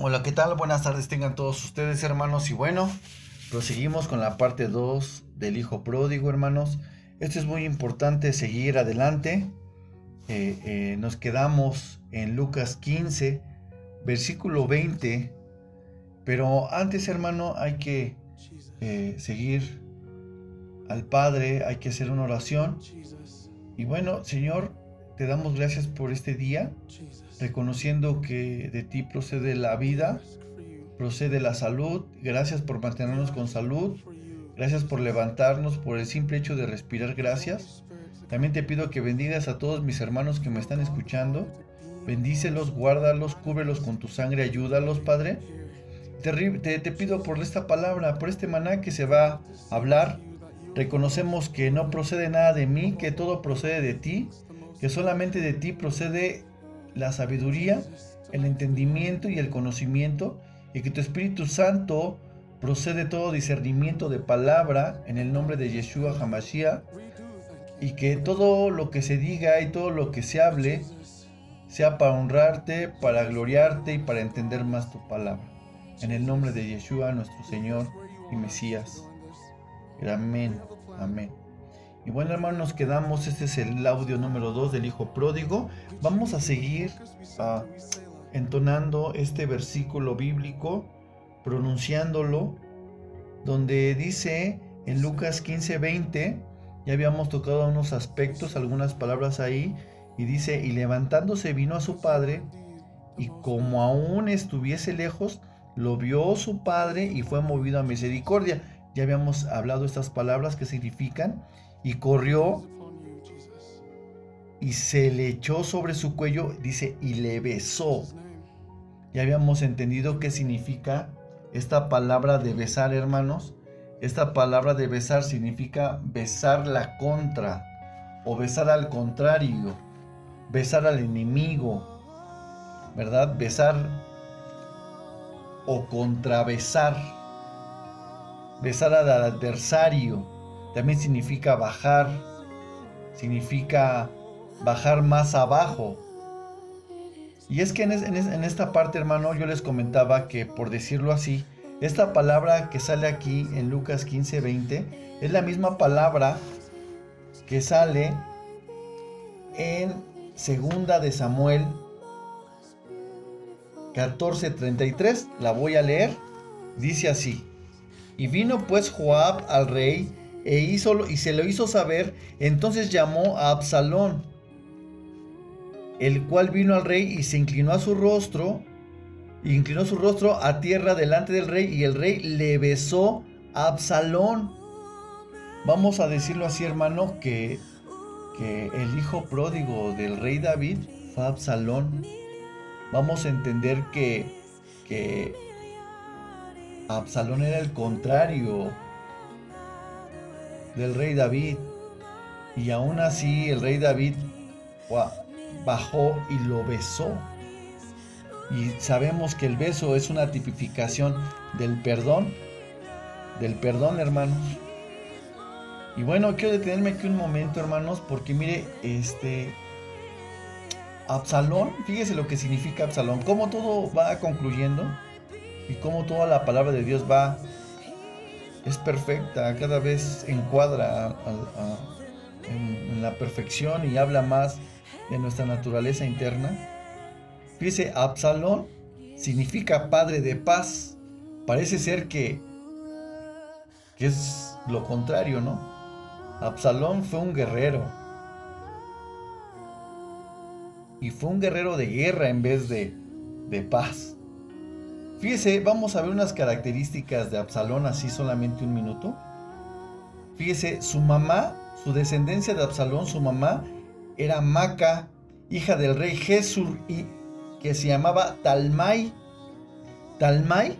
Hola, ¿qué tal? Buenas tardes tengan todos ustedes, hermanos. Y bueno, proseguimos con la parte 2 del Hijo Pródigo, hermanos. Esto es muy importante seguir adelante. Eh, eh, nos quedamos en Lucas 15, versículo 20. Pero antes, hermano, hay que eh, seguir al Padre, hay que hacer una oración. Y bueno, Señor, te damos gracias por este día reconociendo que de ti procede la vida, procede la salud. Gracias por mantenernos con salud. Gracias por levantarnos, por el simple hecho de respirar. Gracias. También te pido que bendigas a todos mis hermanos que me están escuchando. Bendícelos, guárdalos, cúbrelos con tu sangre, ayúdalos, Padre. Te, te, pido por esta palabra, por este maná que se va a hablar. Reconocemos que no procede nada de mí, que todo procede de ti, que solamente de ti procede la sabiduría, el entendimiento y el conocimiento, y que tu Espíritu Santo procede todo discernimiento de palabra en el nombre de Yeshua Hamashiach, y que todo lo que se diga y todo lo que se hable sea para honrarte, para gloriarte y para entender más tu palabra. En el nombre de Yeshua, nuestro Señor y Mesías. Amén. Amén. Y bueno, hermanos, nos quedamos. Este es el audio número 2 del Hijo Pródigo. Vamos a seguir ah, entonando este versículo bíblico, pronunciándolo, donde dice en Lucas 15, 20, ya habíamos tocado unos aspectos, algunas palabras ahí, y dice, y levantándose vino a su padre, y como aún estuviese lejos, lo vio su padre y fue movido a misericordia. Ya habíamos hablado estas palabras que significan y corrió y se le echó sobre su cuello, dice, y le besó. Ya habíamos entendido qué significa esta palabra de besar, hermanos. Esta palabra de besar significa besar la contra o besar al contrario, besar al enemigo, ¿verdad? Besar o contrabesar, besar al adversario también significa bajar, significa bajar más abajo. Y es que en, esta parte, hermano, yo les comentaba que, por decirlo así, esta palabra que sale aquí en Lucas 15, 20, es la misma palabra que sale en Segunda de Samuel 14:33. La voy a leer. Dice así: Y vino pues Joab al rey e hizo, y se lo hizo saber, entonces llamó a Absalón, el cual vino al rey y se inclinó a su rostro, inclinó su rostro a tierra delante del rey, y el rey le besó a Absalón. Vamos a decirlo así, hermano, que, que el hijo pródigo del rey David fue Absalón. Vamos a entender que, que Absalón era el contrario del rey David. Y aún así el rey David bajó y lo besó. Y sabemos que el beso es una tipificación del perdón, del perdón hermanos. Y bueno, quiero detenerme aquí un momento hermanos, porque mire, este... Absalón, fíjese lo que significa Absalón, cómo todo va concluyendo y cómo toda la palabra de Dios va es perfecta, cada vez encuadra en, la perfección y habla más de nuestra naturaleza interna. Fíjese, Absalón significa padre de paz. Parece ser que, que es lo contrario, ¿no? Absalón fue un guerrero. Y fue un guerrero de guerra en vez de, de paz. Fíjese, vamos a ver unas características de Absalón así solamente un minuto. Fíjese, su mamá, su descendencia de Absalón, su mamá era Maca, hija del rey Jesús, y que se llamaba Talmai. Talmai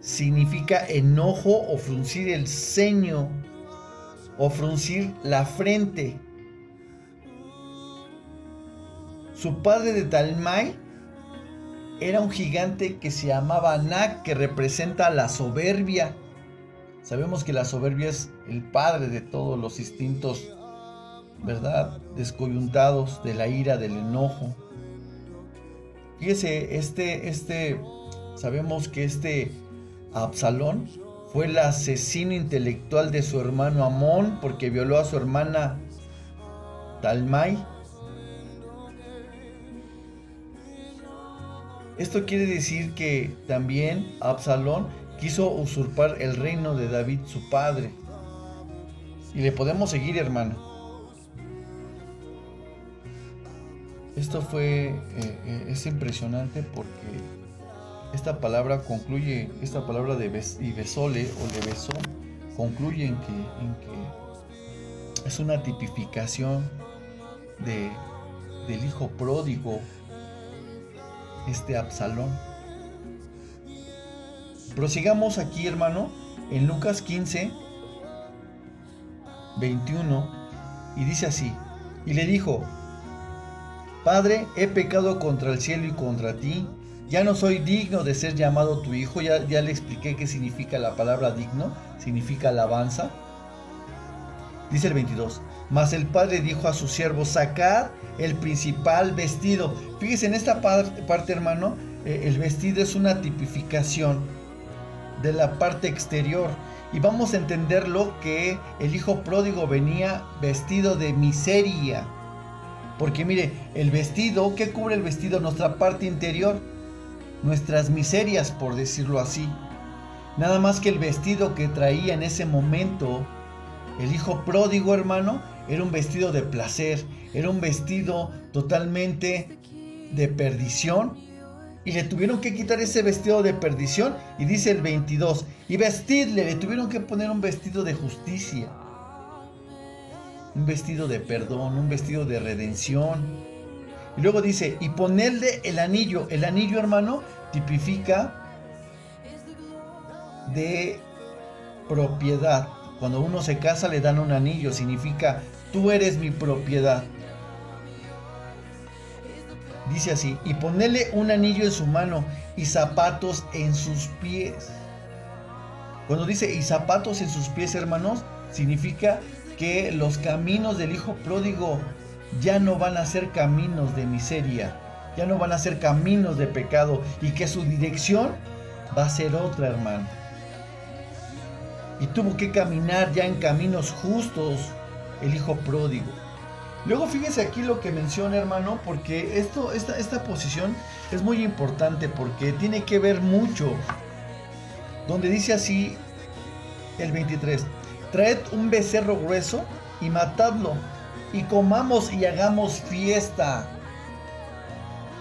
significa enojo o fruncir el ceño o fruncir la frente. Su padre de Talmai era un gigante que se llamaba Anak, que representa la soberbia. Sabemos que la soberbia es el padre de todos los instintos, ¿verdad? Descoyuntados de la ira, del enojo. Fíjese, este, este sabemos que este Absalón fue el asesino intelectual de su hermano Amón porque violó a su hermana Talmai. Esto quiere decir que también Absalón quiso usurpar el reino de David su padre. Y le podemos seguir, hermano. Esto fue, eh, eh, es impresionante porque esta palabra concluye, esta palabra de besole o de besó, concluye en que, en que es una tipificación de, del hijo pródigo, este Absalón. Prosigamos aquí, hermano, en Lucas 15, 21, y dice así, y le dijo, Padre, he pecado contra el cielo y contra ti, ya no soy digno de ser llamado tu hijo, ya, ya le expliqué qué significa la palabra digno, significa alabanza. Dice el 22, mas el padre dijo a su siervo, sacad el principal vestido. Fíjese, en esta parte, hermano, eh, el vestido es una tipificación de la parte exterior. Y vamos a entenderlo que el hijo pródigo venía vestido de miseria. Porque mire, el vestido, ¿qué cubre el vestido? Nuestra parte interior nuestras miserias, por decirlo así. Nada más que el vestido que traía en ese momento el hijo pródigo, hermano, era un vestido de placer, era un vestido totalmente de perdición. Y le tuvieron que quitar ese vestido de perdición. Y dice el 22, y vestirle, le tuvieron que poner un vestido de justicia. Un vestido de perdón, un vestido de redención y luego dice, y ponerle el anillo. El anillo, hermano, tipifica de propiedad. Cuando uno se casa le dan un anillo, significa, tú eres mi propiedad. Dice así, y ponerle un anillo en su mano y zapatos en sus pies. Cuando dice y zapatos en sus pies, hermanos, significa que los caminos del hijo pródigo ya no van a ser caminos de miseria, ya no van a ser caminos de pecado y que su dirección va a ser otra, hermano. Y tuvo que caminar ya en caminos justos el hijo pródigo. Luego fíjese aquí lo que menciona, hermano, porque esto, esta, esta posición es muy importante porque tiene que ver mucho. Donde dice así el 23, traed un becerro grueso y matadlo y comamos y hagamos fiesta.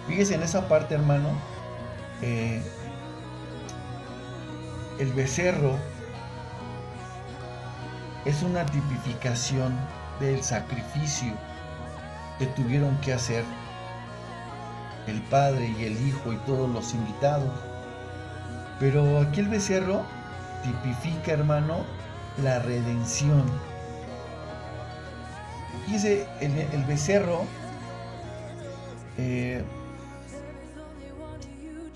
Fíjese en esa parte, hermano. Eh, el becerro es una tipificación del sacrificio que tuvieron que hacer el padre y el hijo y todos los invitados. Pero aquí el becerro tipifica, hermano, la redención Fíjese, el, becerro eh,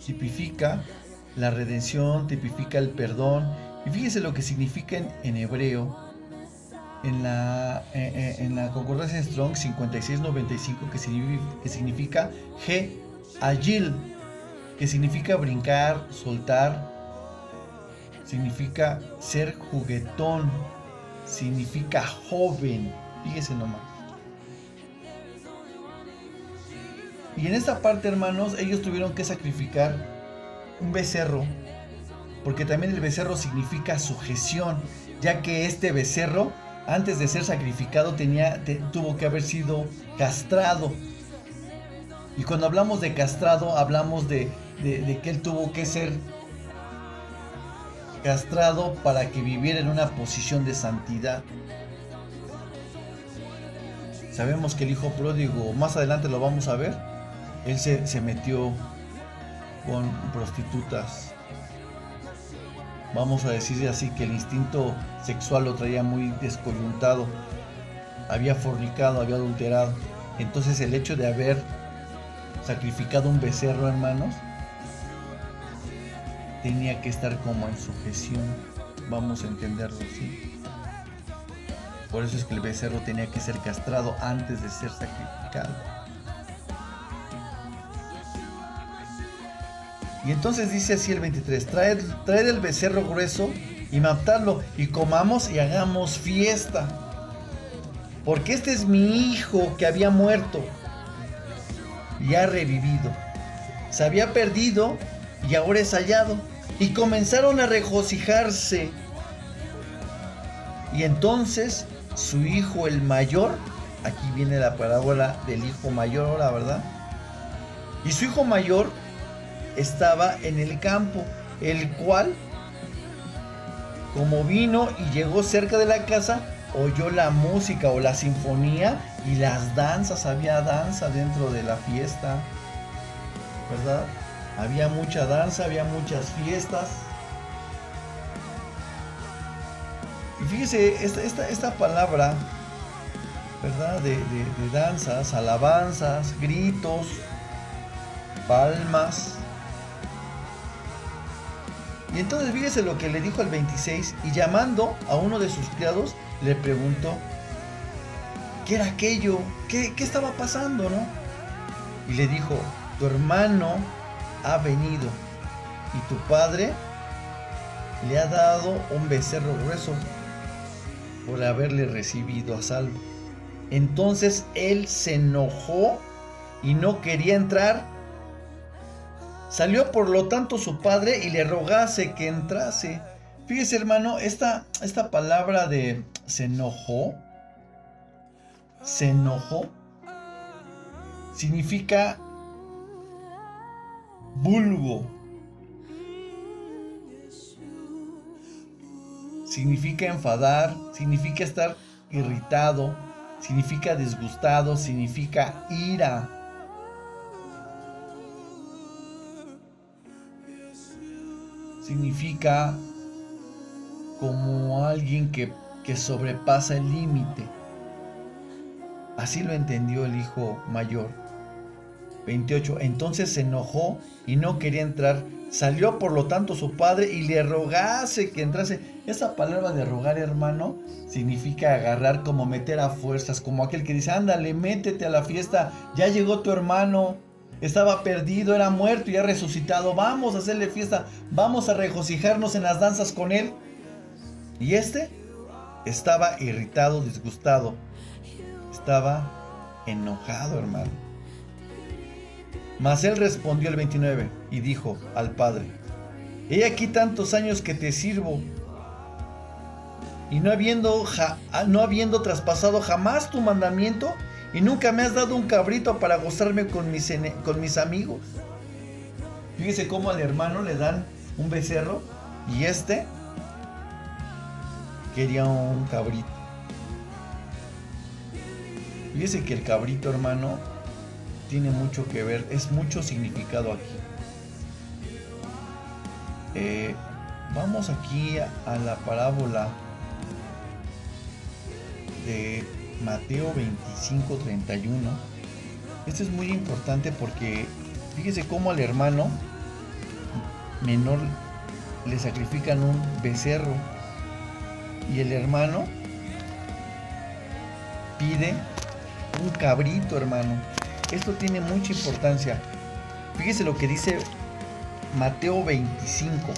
tipifica la redención, tipifica el perdón. Y fíjese lo que significa en, hebreo, en la, eh, eh, en la concordancia Strong 5695, que que significa G, agil, que significa brincar, soltar, significa ser juguetón, significa joven Fíjese nomás. Y en esta parte, hermanos, ellos tuvieron que sacrificar un becerro, porque también el becerro significa sujeción, ya que este becerro, antes de ser sacrificado, tenía, tuvo que haber sido castrado. Y cuando hablamos de castrado, hablamos de, de que él tuvo que ser castrado para que viviera en una posición de santidad. Sabemos que el hijo pródigo, más adelante lo vamos a ver, él se, metió con prostitutas. Vamos a decir así que el instinto sexual lo traía muy descoyuntado. Había fornicado, había adulterado. Entonces el hecho de haber sacrificado un becerro, hermanos, tenía que estar como en sujeción. Vamos a entenderlo así. Por eso es que el becerro tenía que ser castrado antes de ser sacrificado. Y entonces dice así el 23, traed, el becerro grueso y matadlo y comamos y hagamos fiesta. Porque este es mi hijo que había muerto y ha revivido. Se había perdido y ahora es hallado. Y comenzaron a regocijarse. Y entonces su hijo el mayor, aquí viene la parábola del hijo mayor la ¿verdad? Y su hijo mayor estaba en el campo, el cual, como vino y llegó cerca de la casa, oyó la música o la sinfonía y las danzas, había danza dentro de la fiesta, ¿verdad? Había mucha danza, había muchas fiestas. Y fíjese, esta, esta, palabra, ¿verdad? De, de danzas, alabanzas, gritos, palmas, y entonces fíjese lo que le dijo al 26 y llamando a uno de sus criados le preguntó, ¿qué era aquello? ¿Qué, qué estaba pasando, no? Y le dijo, tu hermano ha venido y tu padre le ha dado un becerro grueso por haberle recibido a salvo. Entonces él se enojó y no quería entrar Salió por lo tanto su padre y le rogase que entrase. Fíjese hermano, esta, esta palabra de se enojó, se enojó, significa vulgo. Significa enfadar, significa estar irritado, significa disgustado, significa ira. Significa como alguien que, que sobrepasa el límite. Así lo entendió el hijo mayor. 28. Entonces se enojó y no quería entrar. Salió por lo tanto su padre y le rogase que entrase. Esa palabra de rogar, hermano, significa agarrar como meter a fuerzas, como aquel que dice, ándale, métete a la fiesta, ya llegó tu hermano, estaba perdido, era muerto y ha resucitado. Vamos a hacerle fiesta, vamos a regocijarnos en las danzas con él. Y este estaba irritado, disgustado. Estaba enojado, hermano. Mas él respondió el 29 y dijo al padre, he aquí tantos años que te sirvo y no habiendo, no habiendo traspasado jamás tu mandamiento, y nunca me has dado un cabrito para gozarme con mis, con mis amigos. Fíjese cómo al hermano le dan un becerro y este quería un cabrito. Fíjese que el cabrito, hermano, tiene mucho que ver, es mucho significado aquí. Eh, vamos aquí a la parábola de Mateo 25, 31. Esto es muy importante porque fíjese cómo al hermano menor le sacrifican un becerro y el hermano pide un cabrito, hermano. Esto tiene mucha importancia. Fíjese lo que dice Mateo 25.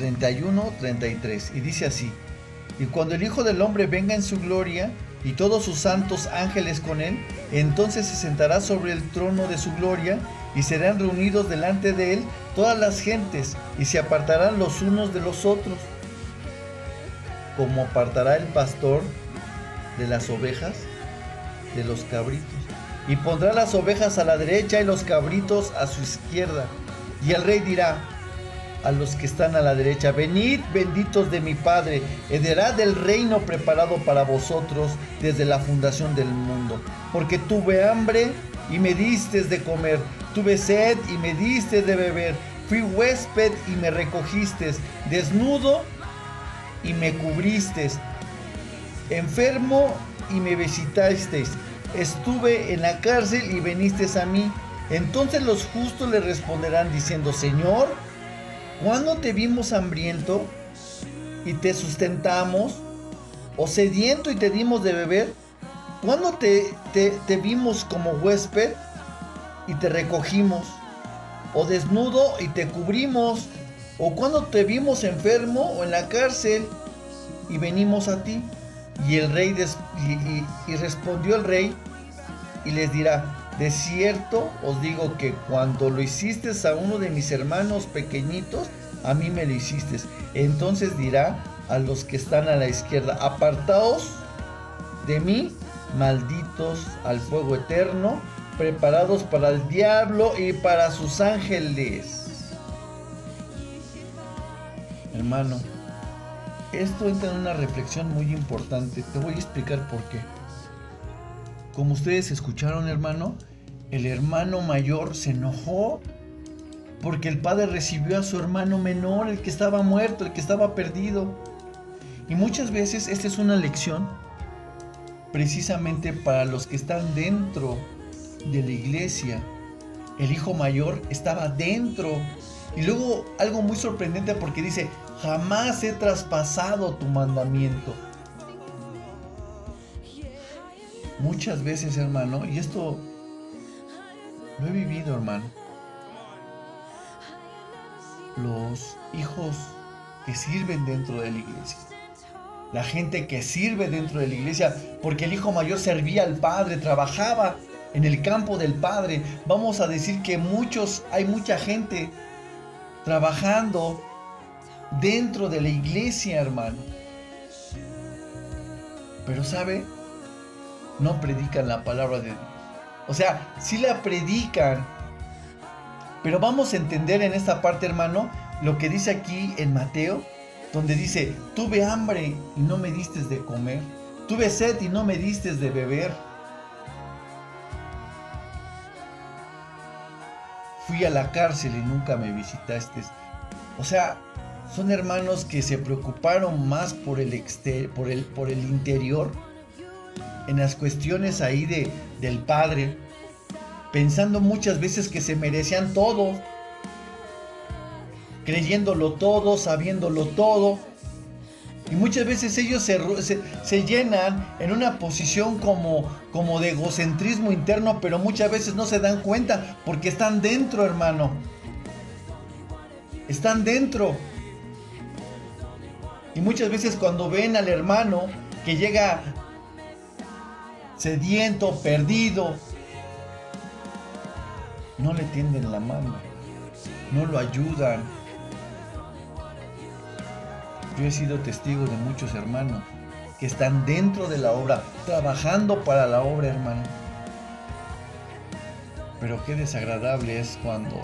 31, 33. Y dice así, y cuando el Hijo del Hombre venga en su gloria y todos sus santos ángeles con él, entonces se sentará sobre el trono de su gloria y serán reunidos delante de él todas las gentes y se apartarán los unos de los otros, como apartará el pastor de las ovejas de los cabritos. Y pondrá las ovejas a la derecha y los cabritos a su izquierda. Y el rey dirá, a los que están a la derecha, venid benditos de mi Padre, heredad del reino preparado para vosotros desde la fundación del mundo. Porque tuve hambre y me diste de comer, tuve sed y me diste de beber, fui huésped y me recogiste, desnudo y me cubriste, enfermo y me visitasteis, estuve en la cárcel y venisteis a mí. Entonces los justos le responderán diciendo, Señor, ¿Cuándo te vimos hambriento y te sustentamos? ¿O sediento y te dimos de beber? ¿Cuándo te, te, vimos como huésped y te recogimos? ¿O desnudo y te cubrimos? ¿O cuando te vimos enfermo o en la cárcel y venimos a ti? Y el rey y, respondió el rey y les dirá, de cierto os digo que cuando lo hiciste a uno de mis hermanos pequeñitos, a mí me lo hiciste. Entonces dirá a los que están a la izquierda, apartaos de mí, malditos al fuego eterno, preparados para el diablo y para sus ángeles. Hermano, esto entra en una reflexión muy importante. Te voy a explicar por qué. Como ustedes escucharon, hermano, el hermano mayor se enojó porque el padre recibió a su hermano menor, el que estaba muerto, el que estaba perdido. Y muchas veces esta es una lección precisamente para los que están dentro de la iglesia. El hijo mayor estaba dentro. Y luego algo muy sorprendente porque dice, jamás he traspasado tu mandamiento. Muchas veces, hermano, y esto lo he vivido, hermano. Los hijos que sirven dentro de la iglesia. La gente que sirve dentro de la iglesia, porque el hijo mayor servía al padre, trabajaba en el campo del padre. Vamos a decir que muchos, hay mucha gente trabajando dentro de la iglesia, hermano. Pero sabe, no predican la palabra de Dios. O sea, sí la predican. Pero vamos a entender en esta parte, hermano, lo que dice aquí en Mateo, donde dice, tuve hambre y no me diste de comer. Tuve sed y no me diste de beber. Fui a la cárcel y nunca me visitaste. O sea, son hermanos que se preocuparon más por el, por el, por el interior, en las cuestiones ahí de, del Padre, pensando muchas veces que se merecían todo, creyéndolo todo, sabiéndolo todo. Y muchas veces ellos se, se, llenan en una posición como, como de egocentrismo interno, pero muchas veces no se dan cuenta porque están dentro, hermano. Están dentro. Y muchas veces cuando ven al hermano que llega sediento, perdido, no le tienden la mano, no lo ayudan. Yo he sido testigo de muchos hermanos que están dentro de la obra, trabajando para la obra, hermano. Pero qué desagradable es cuando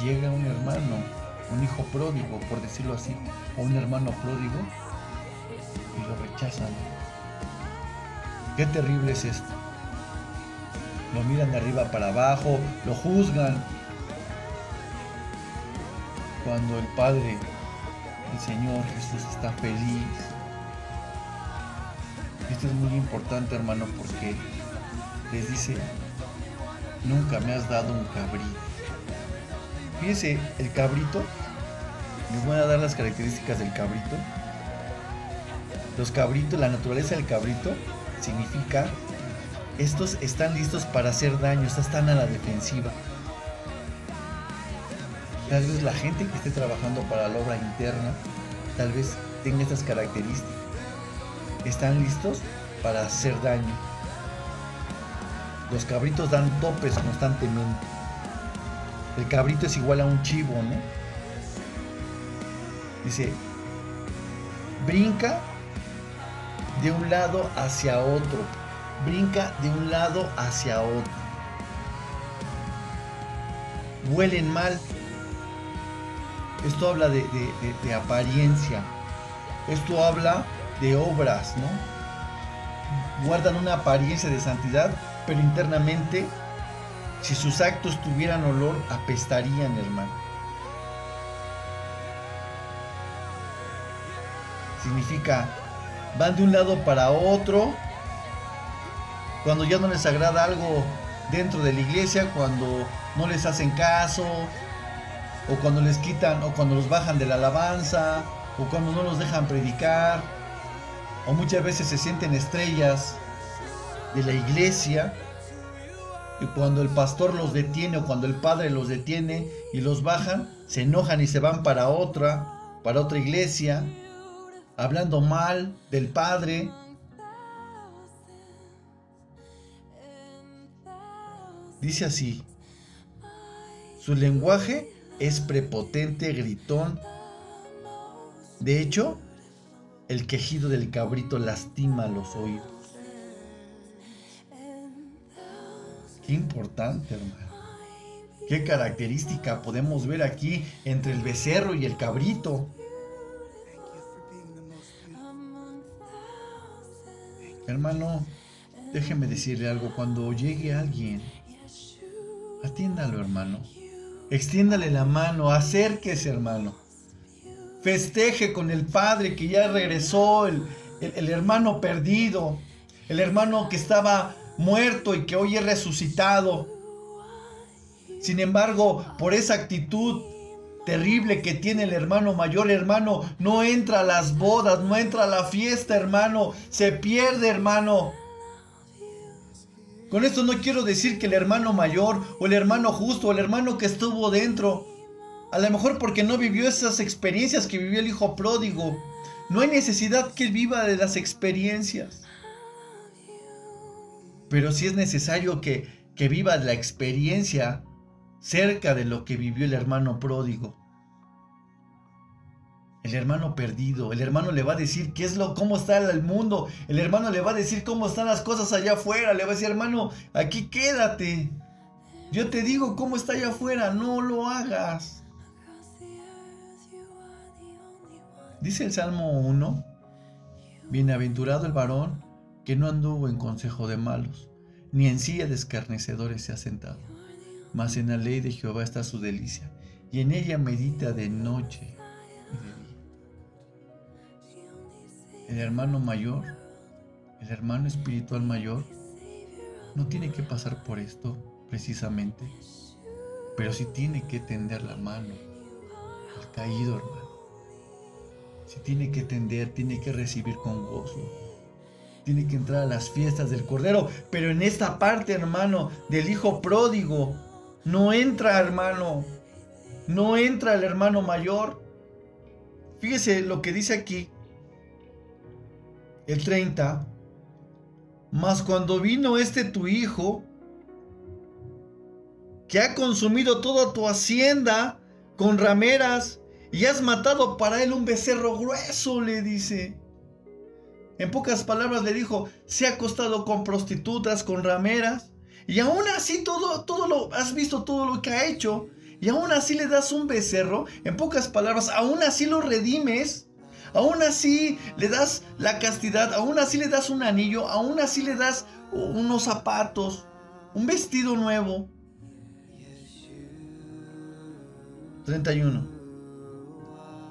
llega un hermano un hijo pródigo, por decirlo así, o un hermano pródigo, y lo rechazan. Qué terrible es esto. Lo miran de arriba para abajo, lo juzgan. Cuando el Padre, el Señor Jesús está feliz. Esto es muy importante, hermano, porque les dice, nunca me has dado un cabrito. Fíjese, el cabrito les voy a dar las características del cabrito. Los cabritos, la naturaleza del cabrito significa estos están listos para hacer daño, están a la defensiva. Tal vez la gente que esté trabajando para la obra interna, tal vez tenga estas características. Están listos para hacer daño. Los cabritos dan topes constantemente. El cabrito es igual a un chivo, ¿no? Dice, brinca de un lado hacia otro. Brinca de un lado hacia otro. Huelen mal. Esto habla de, apariencia. Esto habla de obras, ¿no? Guardan una apariencia de santidad, pero internamente, si sus actos tuvieran olor, apestarían, hermano. significa van de un lado para otro. Cuando ya no les agrada algo dentro de la iglesia, cuando no les hacen caso, o cuando les quitan, o cuando los bajan de la alabanza, o cuando no los dejan predicar. o muchas veces se sienten estrellas de la iglesia y cuando el pastor los detiene o cuando el padre los detiene y los bajan, se enojan y se van para otra, para otra iglesia, hablando mal del padre. Dice así, su lenguaje es prepotente, gritón. De hecho, el quejido del cabrito lastima los oídos. Qué importante, hermano. Qué característica podemos ver aquí entre el becerro y el cabrito. Hermano, déjeme decirle algo. Cuando llegue alguien, atiéndalo, hermano. Extiéndale la mano, acérquese, hermano. Festeje con el Padre que ya regresó, el, el hermano perdido, el hermano que estaba muerto y que hoy es resucitado. Sin embargo, por esa actitud terrible que tiene el hermano mayor, hermano, no entra a las bodas, no entra a la fiesta, hermano, se pierde, hermano. Con esto no quiero decir que el hermano mayor o el hermano justo o el hermano que estuvo dentro, a lo mejor porque no vivió esas experiencias que vivió el hijo pródigo, no hay necesidad que él viva de las experiencias. Pero sí es necesario que, que viva la experiencia cerca de lo que vivió el hermano pródigo. El hermano perdido, el hermano le va a decir qué es lo, cómo está el mundo, el hermano le va a decir cómo están las cosas allá afuera, le va a decir, hermano, aquí quédate. Yo te digo cómo está allá afuera, no lo hagas. Dice el Salmo 1, bienaventurado el varón que no anduvo en consejo de malos, ni en silla de escarnecedores se ha sentado, mas en la ley de Jehová está su delicia, y en ella medita de noche y de día. El hermano mayor, el hermano espiritual mayor, no tiene que pasar por esto precisamente, pero sí tiene que tender la mano al caído hermano. Si tiene que tender, tiene que recibir con gozo tiene que entrar a las fiestas del Cordero. Pero en esta parte, hermano, del Hijo pródigo, no entra, hermano. No entra el hermano mayor. Fíjese lo que dice aquí. El 30. Mas cuando vino este tu hijo, que ha consumido toda tu hacienda con rameras, y has matado para él un becerro grueso, le dice. En pocas palabras le dijo, se ha acostado con prostitutas, con rameras, y aún así todo, todo lo, has visto todo lo que ha hecho, y aún así le das un becerro, en pocas palabras, aún así lo redimes, aún así le das la castidad, aún así le das un anillo, aún así le das unos zapatos, un vestido nuevo. 31.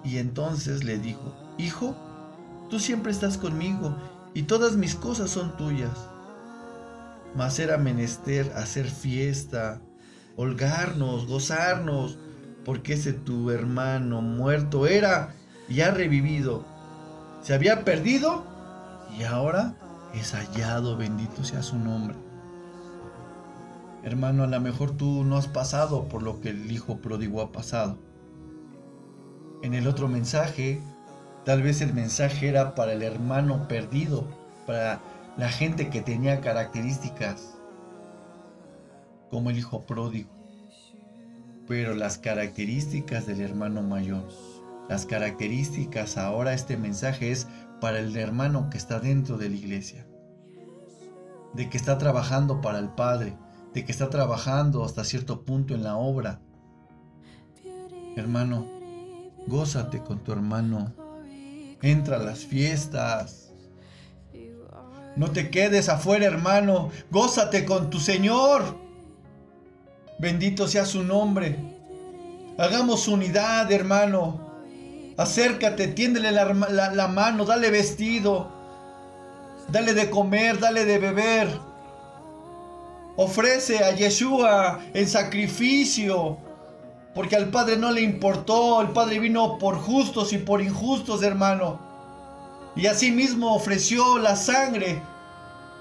Y entonces le dijo, hijo, Tú siempre estás conmigo y todas mis cosas son tuyas. Mas era menester hacer fiesta, holgarnos, gozarnos, porque ese tu hermano muerto era y ha revivido. Se había perdido y ahora es hallado, bendito sea su nombre. Hermano, a lo mejor tú no has pasado por lo que el hijo pródigo ha pasado. En el otro mensaje Tal vez el mensaje era para el hermano perdido, para la gente que tenía características como el hijo pródigo. Pero las características del hermano mayor, las características ahora este mensaje es para el hermano que está dentro de la iglesia, de que está trabajando para el Padre, de que está trabajando hasta cierto punto en la obra. Hermano, gózate con tu hermano Entra a las fiestas. No te quedes afuera, hermano. Gózate con tu Señor. Bendito sea su nombre. Hagamos unidad, hermano. Acércate, tiéndele la, mano, dale vestido. Dale de comer, dale de beber. Ofrece a Yeshua en sacrificio porque al Padre no le importó, el Padre vino por justos y por injustos, hermano. Y asimismo ofreció la sangre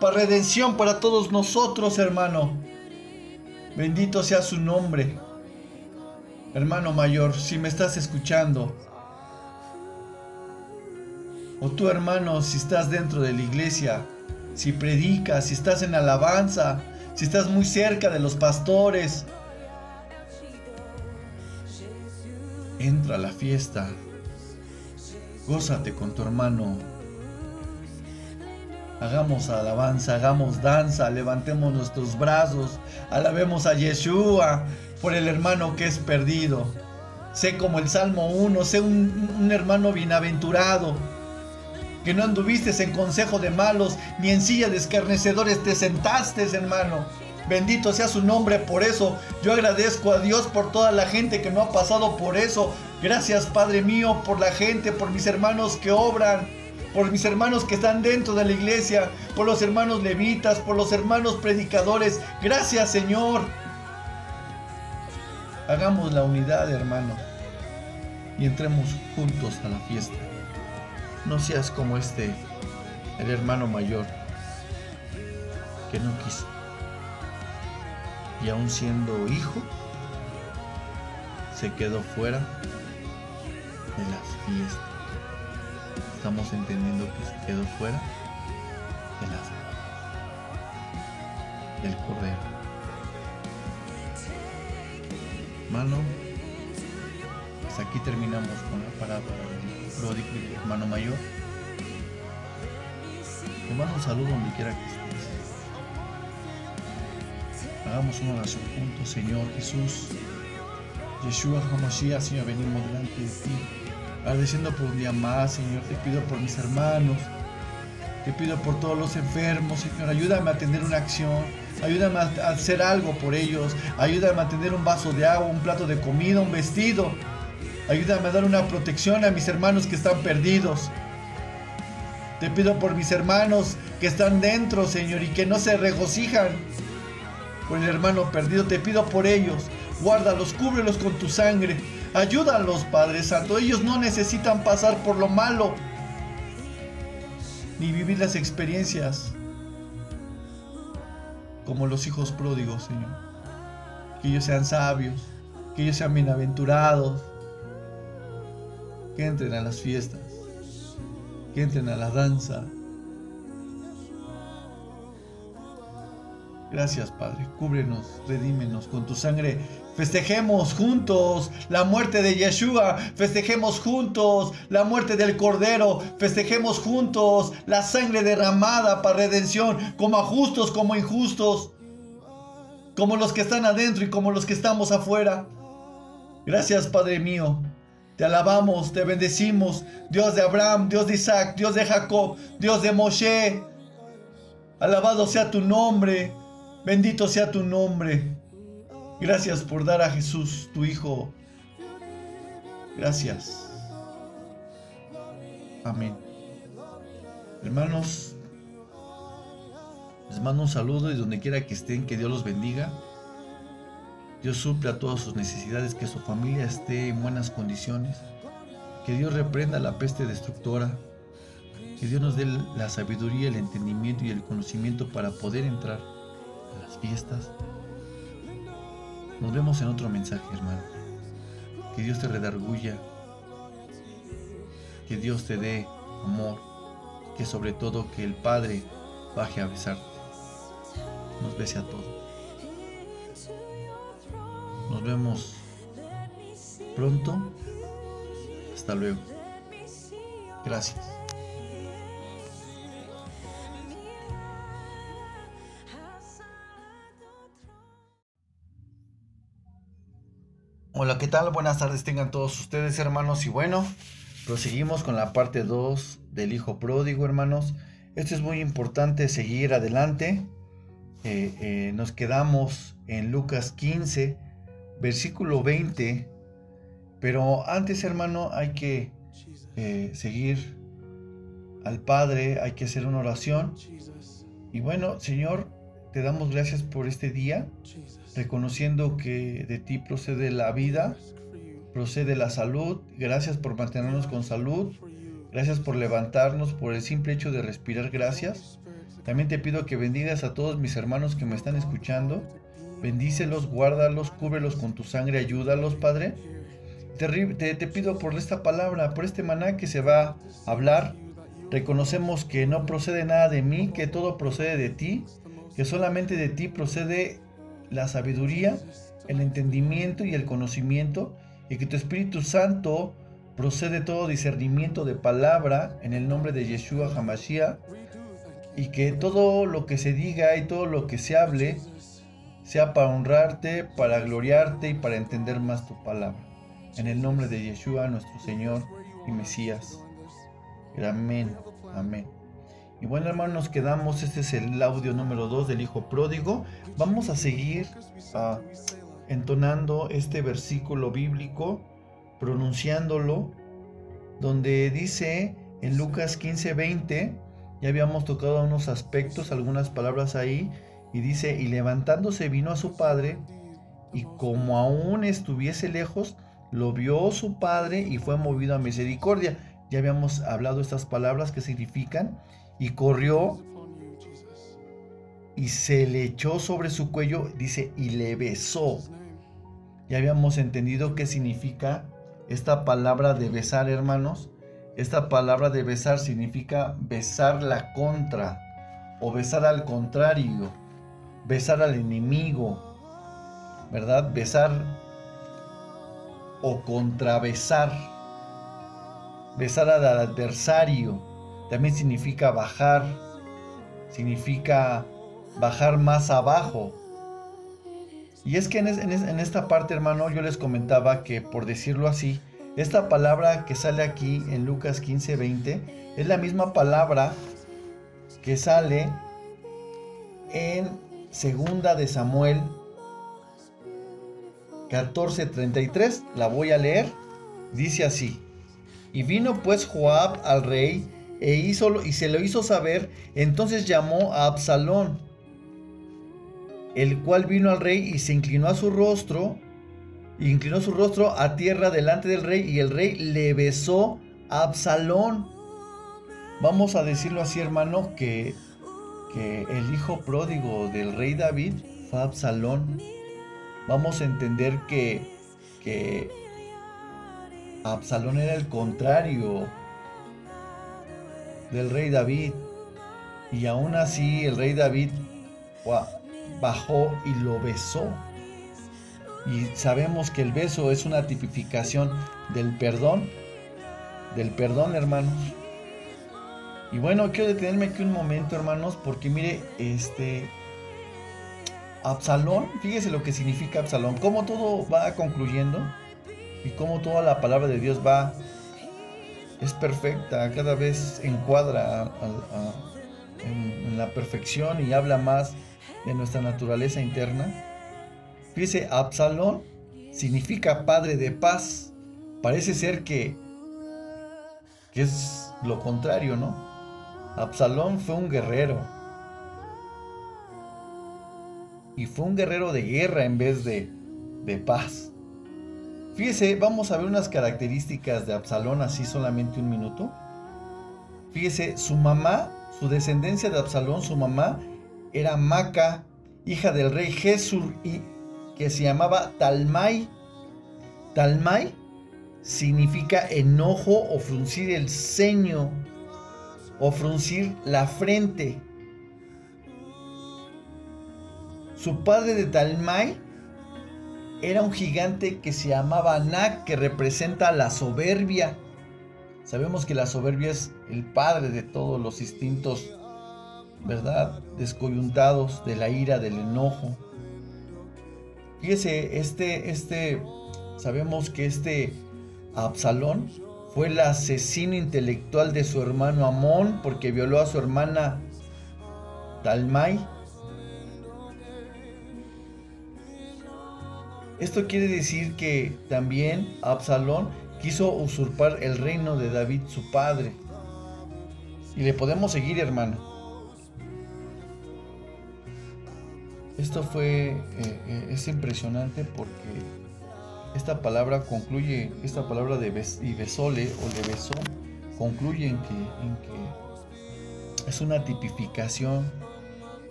para redención para todos nosotros, hermano. Bendito sea su nombre. Hermano mayor, si me estás escuchando, o tú hermano, si estás dentro de la iglesia, si predicas, si estás en alabanza, si estás muy cerca de los pastores, entra a la fiesta, gózate con tu hermano, hagamos alabanza, hagamos danza, levantemos nuestros brazos, alabemos a Yeshua por el hermano que es perdido. Sé como el Salmo 1, sé un, hermano bienaventurado que no anduviste en consejo de malos, ni en silla de escarnecedores te sentaste, hermano. Bendito sea su nombre por eso. Yo agradezco a Dios por toda la gente que no ha pasado por eso. Gracias, Padre mío, por la gente, por mis hermanos que obran, por mis hermanos que están dentro de la iglesia, por los hermanos levitas, por los hermanos predicadores. Gracias, Señor. Hagamos la unidad, hermano, y entremos juntos a la fiesta. No seas como este, el hermano mayor, que no quiso. Y aún siendo hijo, se quedó fuera de las fiestas. Estamos entendiendo que se quedó fuera de las del cordero. Hermano, pues aquí terminamos con la parábola del hermano mayor. Te mando un saludo donde quiera que estés. Hagamos una oración juntos, Señor Jesús. Yeshua HaMashiach, Señor, venimos delante de ti. Agradeciendo por un día más, Señor. Te pido por mis hermanos. Te pido por todos los enfermos, Señor. Ayúdame a tener una acción. Ayúdame a hacer algo por ellos. Ayúdame a tener un vaso de agua, un plato de comida, un vestido. Ayúdame a dar una protección a mis hermanos que están perdidos. Te pido por mis hermanos que están dentro, Señor, y que no se regocijan por el hermano perdido. Te pido por ellos. Guárdalos, cúbrelos con tu sangre. Ayúdalos, Padre Santo. Ellos no necesitan pasar por lo malo. Ni vivir las experiencias como los hijos pródigos, Señor. Que ellos sean sabios. Que ellos sean bienaventurados que entren a las fiestas, que entren a la danza. Gracias Padre, cúbrenos, redímenos con tu sangre. Festejemos juntos la muerte de Yeshua, festejemos juntos la muerte del Cordero, festejemos juntos la sangre derramada para redención, como a justos como injustos, como los que están adentro y como los que estamos afuera. Gracias Padre mío, te alabamos, te bendecimos, Dios de Abraham, Dios de Isaac, Dios de Jacob, Dios de Moshe. Alabado sea tu nombre, bendito sea tu nombre. Gracias por dar a Jesús, tu Hijo. Gracias. Amén. Hermanos, les mando un saludo y donde quiera que estén, que Dios los bendiga. Dios suple a todas sus necesidades, que su familia esté en buenas condiciones, que Dios reprenda la peste destructora, que Dios nos dé la sabiduría, el entendimiento y el conocimiento para poder entrar a las fiestas. Nos vemos en otro mensaje, hermano. Que Dios te redarguya, que Dios te dé amor, que sobre todo que el Padre baje a besarte, nos bese a todos. Nos vemos pronto. Hasta luego. Gracias. Hola, ¿qué tal? Buenas tardes tengan todos ustedes, hermanos. Y bueno, proseguimos con la parte 2 del Hijo Pródigo, hermanos. Esto es muy importante seguir adelante. Eh, eh, nos quedamos en Lucas 15 versículo 20. Pero antes, hermano, hay que eh, seguir al Padre, hay que hacer una oración. Y bueno, Señor, te damos gracias por este día, reconociendo que de ti procede la vida, procede la salud. Gracias por mantenernos con salud. Gracias por levantarnos, por el simple hecho de respirar, gracias. También te pido que bendigas a todos mis hermanos que me están escuchando. Bendícelos, guárdalos, cúbrelos con tu sangre, ayúdalos, Padre. Te, te, pido por esta palabra, por este maná que se va a hablar. Reconocemos que no procede nada de mí, que todo procede de ti, que solamente de ti procede la sabiduría, el entendimiento y el conocimiento, y que tu Espíritu Santo procede todo discernimiento de palabra en el nombre de Yeshua Hamashiach, y que todo lo que se diga y todo lo que se hable sea para honrarte, para gloriarte y para entender más tu palabra. En el nombre de Yeshua, nuestro Señor y Mesías. Amén. Amén. Y bueno, hermanos, nos quedamos. Este es el audio número 2 del Hijo Pródigo. Vamos a seguir ah, entonando este versículo bíblico, pronunciándolo, donde dice en Lucas 15, 20, ya habíamos tocado unos aspectos, algunas palabras ahí, y dice, y levantándose vino a su padre, y como aún estuviese lejos, lo vio su padre y fue movido a misericordia. Ya habíamos hablado estas palabras que significan, y corrió y se le echó sobre su cuello, dice, y le besó. Ya habíamos entendido qué significa esta palabra de besar, hermanos. Esta palabra de besar significa besar la contra o besar al contrario, besar al enemigo, ¿verdad? Besar o contrabesar, besar al adversario. También significa bajar, significa bajar más abajo. Y es que en, esta parte, hermano, yo les comentaba que, por decirlo así, esta palabra que sale aquí en Lucas 15, 20, es la misma palabra que sale en Segunda de Samuel 14:33. La voy a leer. Dice así: Y vino pues Joab al rey e hizo, y se lo hizo saber. Entonces llamó a Absalón, el cual vino al rey y se inclinó a su rostro, inclinó su rostro a tierra delante del rey, y el rey le besó a Absalón. Vamos a decirlo así, hermano, que, que el hijo pródigo del rey David fue Absalón. Vamos a entender que, que Absalón era el contrario del rey David. Y aún así el rey David bajó y lo besó. Y sabemos que el beso es una tipificación del perdón, del perdón hermanos. Y bueno, quiero detenerme aquí un momento hermanos, porque mire, este, Absalón, fíjese lo que significa Absalón, cómo todo va concluyendo y cómo toda la palabra de Dios va es perfecta, cada vez encuadra en, la perfección y habla más de nuestra naturaleza interna. Fíjese, Absalón significa padre de paz. Parece ser que, que es lo contrario, ¿no? Absalón fue un guerrero. Y fue un guerrero de guerra en vez de, de paz. Fíjese, vamos a ver unas características de Absalón así solamente un minuto. Fíjese, su mamá, su descendencia de Absalón, su mamá era Maca, hija del rey Jesús, y que se llamaba Talmai. Talmai significa enojo o fruncir el ceño o fruncir la frente. Su padre de Talmai era un gigante que se llamaba Anak, que representa la soberbia. Sabemos que la soberbia es el padre de todos los instintos, ¿verdad? Descoyuntados de la ira, del enojo. Fíjese, este, este, sabemos que este Absalón fue el asesino intelectual de su hermano Amón porque violó a su hermana Talmai Esto quiere decir que también Absalón quiso usurpar el reino de David, su padre. Y le podemos seguir, hermano. Esto fue, eh, eh, es impresionante porque esta palabra concluye, esta palabra de y besole o le besó, concluye en que, en que es una tipificación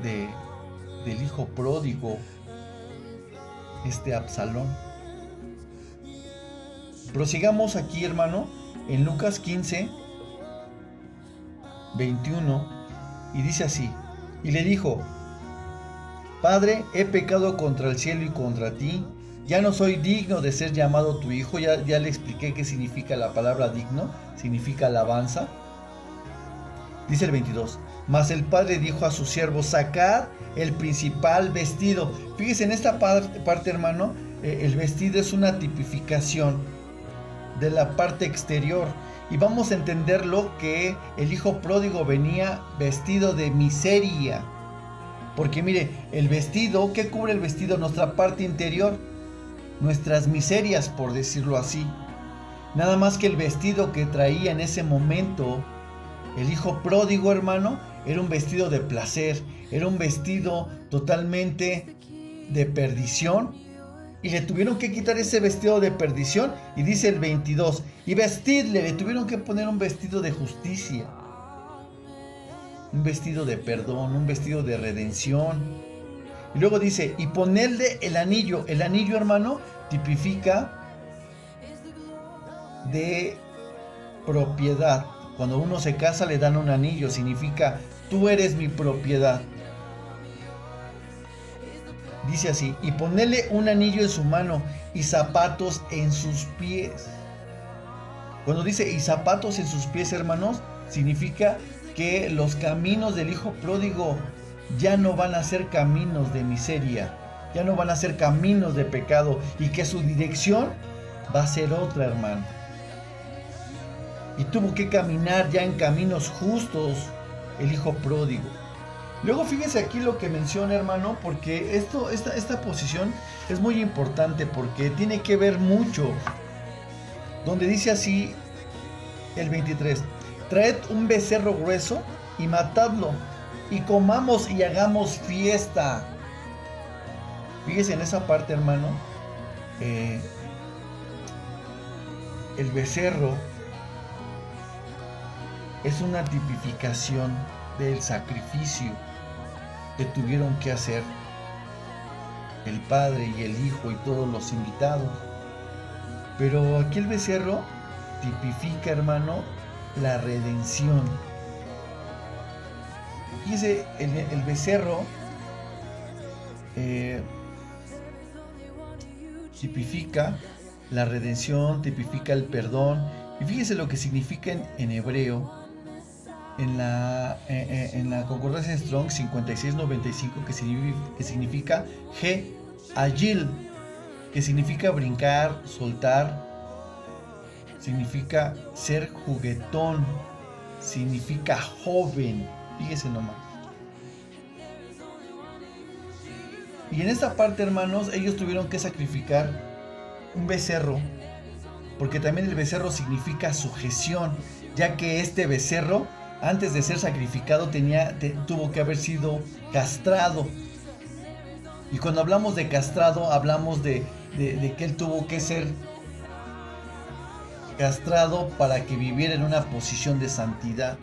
de, del hijo pródigo, este Absalón. Prosigamos aquí, hermano, en Lucas 15, 21, y dice así, y le dijo, Padre, he pecado contra el cielo y contra ti, ya no soy digno de ser llamado tu hijo, ya, ya le expliqué qué significa la palabra digno, significa alabanza. Dice el 22, mas el padre dijo a su siervo, sacad el principal vestido. Fíjese, en esta parte, hermano, eh, el vestido es una tipificación de la parte exterior. Y vamos a entenderlo que el hijo pródigo venía vestido de miseria. Porque mire, el vestido, ¿qué cubre el vestido? Nuestra parte interior. Nuestras miserias, por decirlo así. Nada más que el vestido que traía en ese momento el hijo pródigo, hermano, era un vestido de placer, era un vestido totalmente de perdición. Y le tuvieron que quitar ese vestido de perdición. Y dice el 22, y vestirle, le tuvieron que poner un vestido de justicia. Un vestido de perdón, un vestido de redención. Y luego dice, y ponerle el anillo. El anillo, hermano, tipifica de propiedad. Cuando uno se casa le dan un anillo, significa tú eres mi propiedad. Dice así, y ponerle un anillo en su mano y zapatos en sus pies. Cuando dice y zapatos en sus pies, hermanos, significa que los caminos del hijo pródigo ya no van a ser caminos de miseria, ya no van a ser caminos de pecado y que su dirección va a ser otra, hermano. Y tuvo que caminar ya en caminos justos el hijo pródigo. Luego fíjese aquí lo que menciona hermano, porque esto, esta, esta posición es muy importante porque tiene que ver mucho. Donde dice así el 23, traed un becerro grueso y matadlo y comamos y hagamos fiesta. Fíjese en esa parte hermano, eh, el becerro es una tipificación del sacrificio que tuvieron que hacer el Padre y el Hijo y todos los invitados. Pero aquí el becerro tipifica, hermano, la redención. Fíjese, el, el becerro eh, tipifica la redención, tipifica el perdón. Y fíjese lo que significa en hebreo en la, eh, eh, en la concordancia Strong 5695 que significa, G, agil, que significa brincar, soltar, significa ser juguetón, significa joven, fíjese nomás. Y en esta parte, hermanos, ellos tuvieron que sacrificar un becerro, porque también el becerro significa sujeción, ya que este becerro antes de ser sacrificado tenía, tuvo que haber sido castrado. Y cuando hablamos de castrado, hablamos de, que él tuvo que ser castrado para que viviera en una posición de santidad.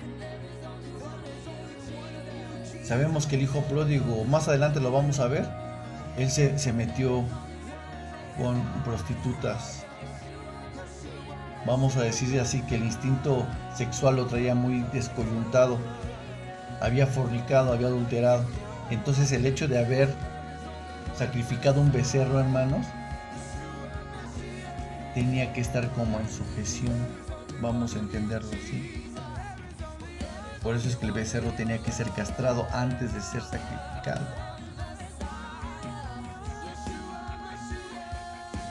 Sabemos que el hijo pródigo, más adelante lo vamos a ver, él se metió con prostitutas vamos a decir así, que el instinto sexual lo traía muy descoyuntado, había fornicado, había adulterado. Entonces el hecho de haber sacrificado un becerro, hermanos, tenía que estar como en sujeción, vamos a entenderlo así. Por eso es que el becerro tenía que ser castrado antes de ser sacrificado.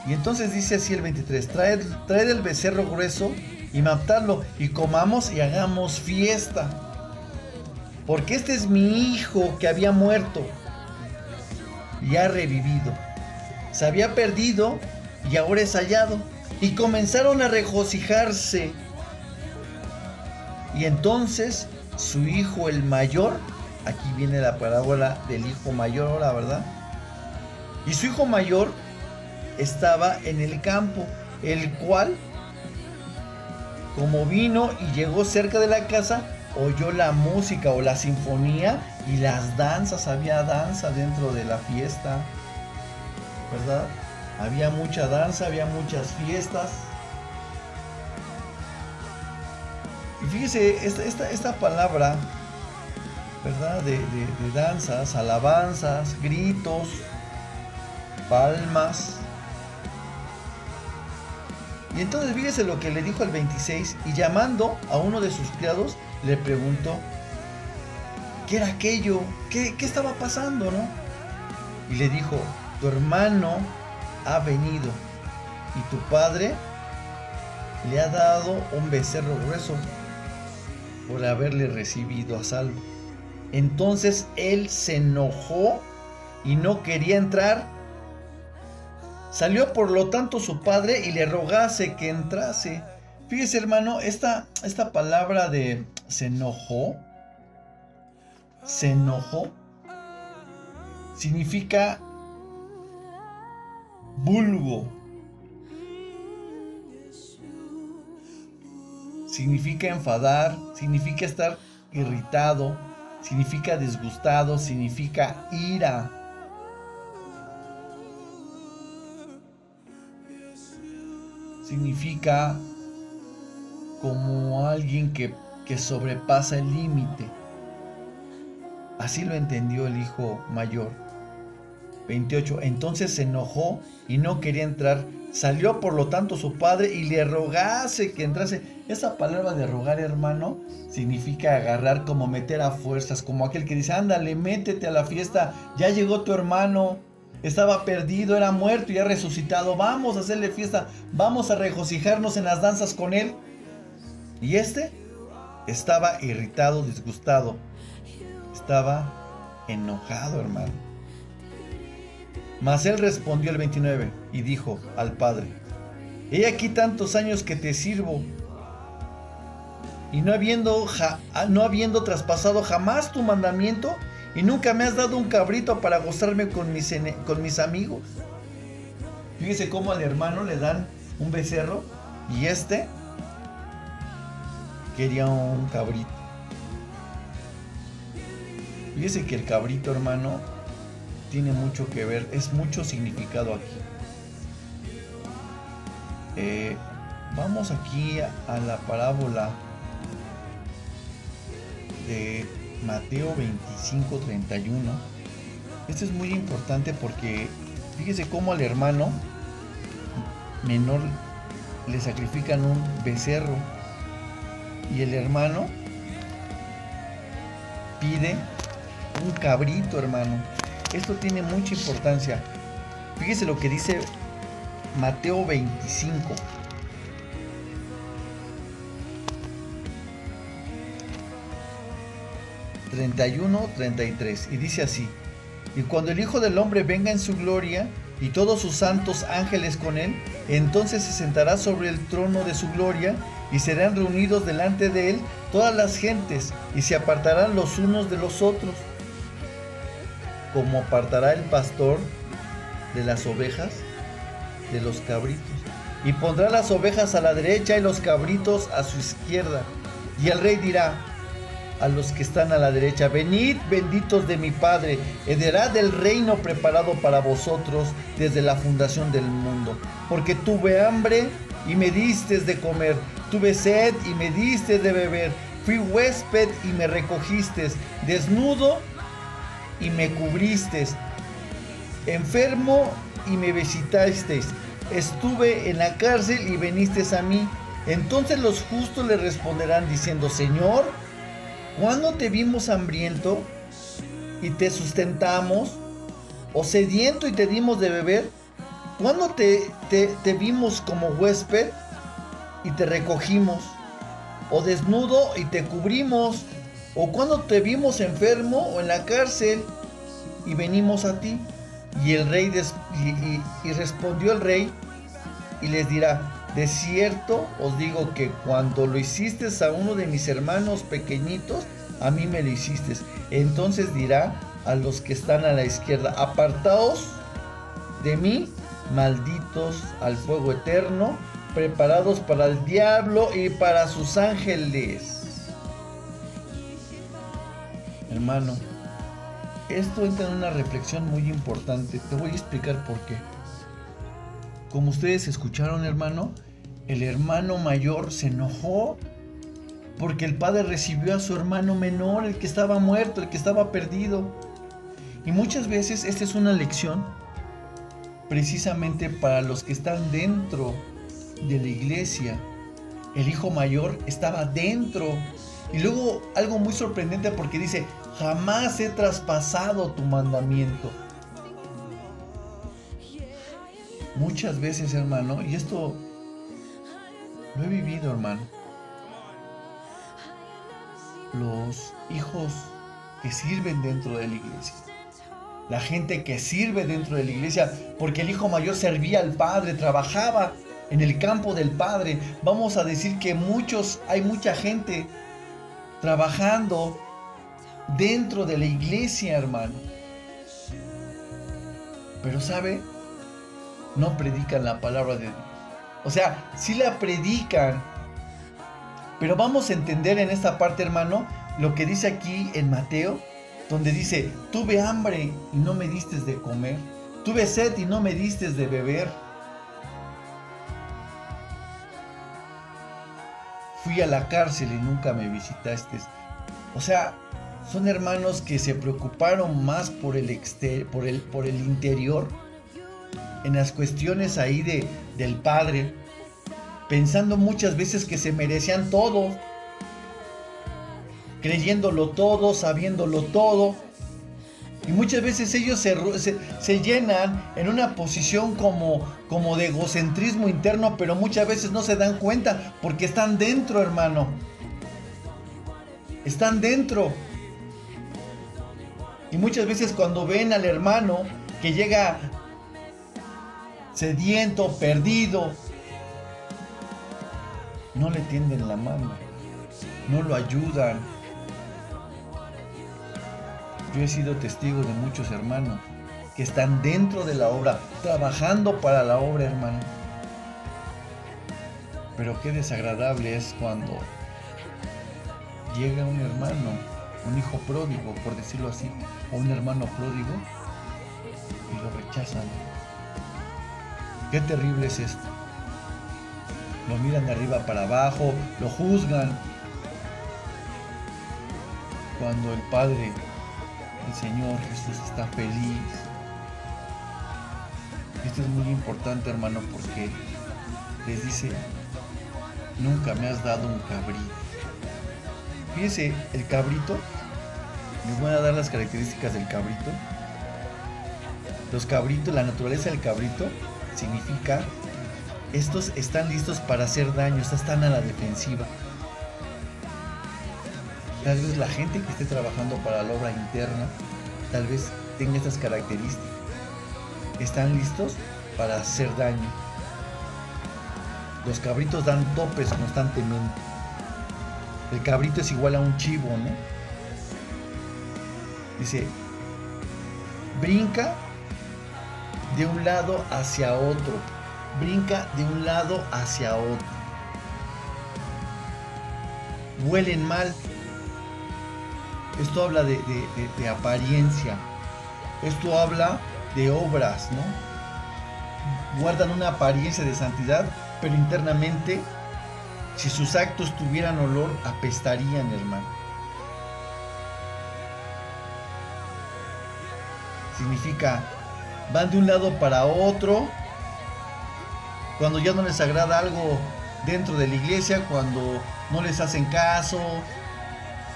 Y entonces dice así el 23, traed, el becerro grueso y matadlo y comamos y hagamos fiesta. Porque este es mi hijo que había muerto y ha revivido. Se había perdido y ahora es hallado. Y comenzaron a regocijarse. Y entonces su hijo el mayor, aquí viene la parábola del hijo mayor la ¿verdad? Y su hijo mayor estaba en el campo, el cual como vino y llegó cerca de la casa, oyó la música o la sinfonía y las danzas, había danza dentro de la fiesta, ¿verdad? Había mucha danza, había muchas fiestas. Y fíjese, esta, esta, palabra, ¿verdad? De, de danzas, alabanzas, gritos, palmas. Y entonces fíjese lo que le dijo al 26 y llamando a uno de sus criados le preguntó, ¿qué era aquello? ¿Qué, qué estaba pasando, no? Y le dijo, tu hermano ha venido y tu padre le ha dado un becerro grueso por haberle recibido a salvo. Entonces él se enojó y no quería entrar Salió por lo tanto su padre y le rogase que entrase. Fíjese hermano, esta, esta palabra de se enojó, se enojó, significa vulgo. Significa enfadar, significa estar irritado, significa disgustado, significa ira. Significa como alguien que, que sobrepasa el límite. Así lo entendió el hijo mayor. 28. Entonces se enojó y no quería entrar. Salió por lo tanto su padre y le rogase que entrase. Esa palabra de rogar, hermano, significa agarrar como meter a fuerzas, como aquel que dice, ándale, métete a la fiesta, ya llegó tu hermano, estaba perdido, era muerto y ha resucitado. Vamos a hacerle fiesta, vamos a regocijarnos en las danzas con él. Y este estaba irritado, disgustado. Estaba enojado, hermano. Mas él respondió el 29 y dijo al padre, he aquí tantos años que te sirvo y no habiendo, no habiendo traspasado jamás tu mandamiento, y nunca me has dado un cabrito para gozarme con mis, con mis amigos. Fíjese cómo al hermano le dan un becerro y este quería un cabrito. Fíjese que el cabrito, hermano, tiene mucho que ver, es mucho significado aquí. Eh, vamos aquí a la parábola de Mateo 25, 31. Esto es muy importante porque fíjese cómo al hermano menor le sacrifican un becerro y el hermano pide un cabrito, hermano. Esto tiene mucha importancia. Fíjese lo que dice Mateo 25. 31, 33. Y dice así, y cuando el Hijo del Hombre venga en su gloria y todos sus santos ángeles con él, entonces se sentará sobre el trono de su gloria y serán reunidos delante de él todas las gentes y se apartarán los unos de los otros, como apartará el pastor de las ovejas de los cabritos. Y pondrá las ovejas a la derecha y los cabritos a su izquierda. Y el rey dirá, a los que están a la derecha, venid benditos de mi Padre, heredad del reino preparado para vosotros desde la fundación del mundo. Porque tuve hambre y me diste de comer, tuve sed y me diste de beber, fui huésped y me recogiste, desnudo y me cubriste, enfermo y me visitasteis, estuve en la cárcel y veniste a mí. Entonces los justos le responderán diciendo, Señor, ¿Cuándo te vimos hambriento y te sustentamos? ¿O sediento y te dimos de beber? ¿Cuándo te, te, vimos como huésped y te recogimos? ¿O desnudo y te cubrimos? ¿O cuando te vimos enfermo o en la cárcel y venimos a ti? Y el rey y respondió el rey y les dirá, de cierto os digo que cuando lo hiciste a uno de mis hermanos pequeñitos, a mí me lo hiciste. Entonces dirá a los que están a la izquierda, apartaos de mí, malditos al fuego eterno, preparados para el diablo y para sus ángeles. Hermano, esto entra en una reflexión muy importante. Te voy a explicar por qué. Como ustedes escucharon, hermano, el hermano mayor se enojó porque el padre recibió a su hermano menor, el que estaba muerto, el que estaba perdido. Y muchas veces esta es una lección precisamente para los que están dentro de la iglesia. El hijo mayor estaba dentro. Y luego algo muy sorprendente porque dice, jamás he traspasado tu mandamiento. Muchas veces, hermano, y esto lo he vivido, hermano. Los hijos que sirven dentro de la iglesia. La gente que sirve dentro de la iglesia, porque el hijo mayor servía al padre, trabajaba en el campo del padre. Vamos a decir que muchos, hay mucha gente trabajando dentro de la iglesia, hermano. Pero sabe, no predican la palabra de Dios. O sea, sí la predican. Pero vamos a entender en esta parte, hermano, lo que dice aquí en Mateo, donde dice, tuve hambre y no me diste de comer. Tuve sed y no me diste de beber. Fui a la cárcel y nunca me visitaste. O sea, son hermanos que se preocuparon más por el, por el, por el interior, en las cuestiones ahí de, del Padre, pensando muchas veces que se merecían todo, creyéndolo todo, sabiéndolo todo. Y muchas veces ellos se, se, llenan en una posición como, como de egocentrismo interno, pero muchas veces no se dan cuenta porque están dentro, hermano. Están dentro. Y muchas veces cuando ven al hermano que llega sediento, perdido, no le tienden la mano, no lo ayudan. Yo he sido testigo de muchos hermanos que están dentro de la obra, trabajando para la obra, hermano. Pero qué desagradable es cuando llega un hermano un hijo pródigo, por decirlo así, o un hermano pródigo, y lo rechazan. Qué terrible es esto. Lo miran de arriba para abajo, lo juzgan. Cuando el Padre, el Señor Jesús está feliz. Esto es muy importante, hermano, porque les dice, nunca me has dado un cabrito Fíjense, el cabrito, les voy a dar las características del cabrito. Los cabritos, la naturaleza del cabrito significa, estos están listos para hacer daño, están a la defensiva. Tal vez la gente que esté trabajando para la obra interna, tal vez tenga estas características. Están listos para hacer daño. Los cabritos dan topes constantemente. El cabrito es igual a un chivo, ¿no? Dice, brinca de un lado hacia otro. Brinca de un lado hacia otro. Huelen mal. Esto habla de, de apariencia. Esto habla de obras, ¿no? Guardan una apariencia de santidad, pero internamente si sus actos tuvieran olor, apestarían, hermano. Significa, van de un lado para otro, cuando ya no les agrada algo dentro de la iglesia, cuando no les hacen caso,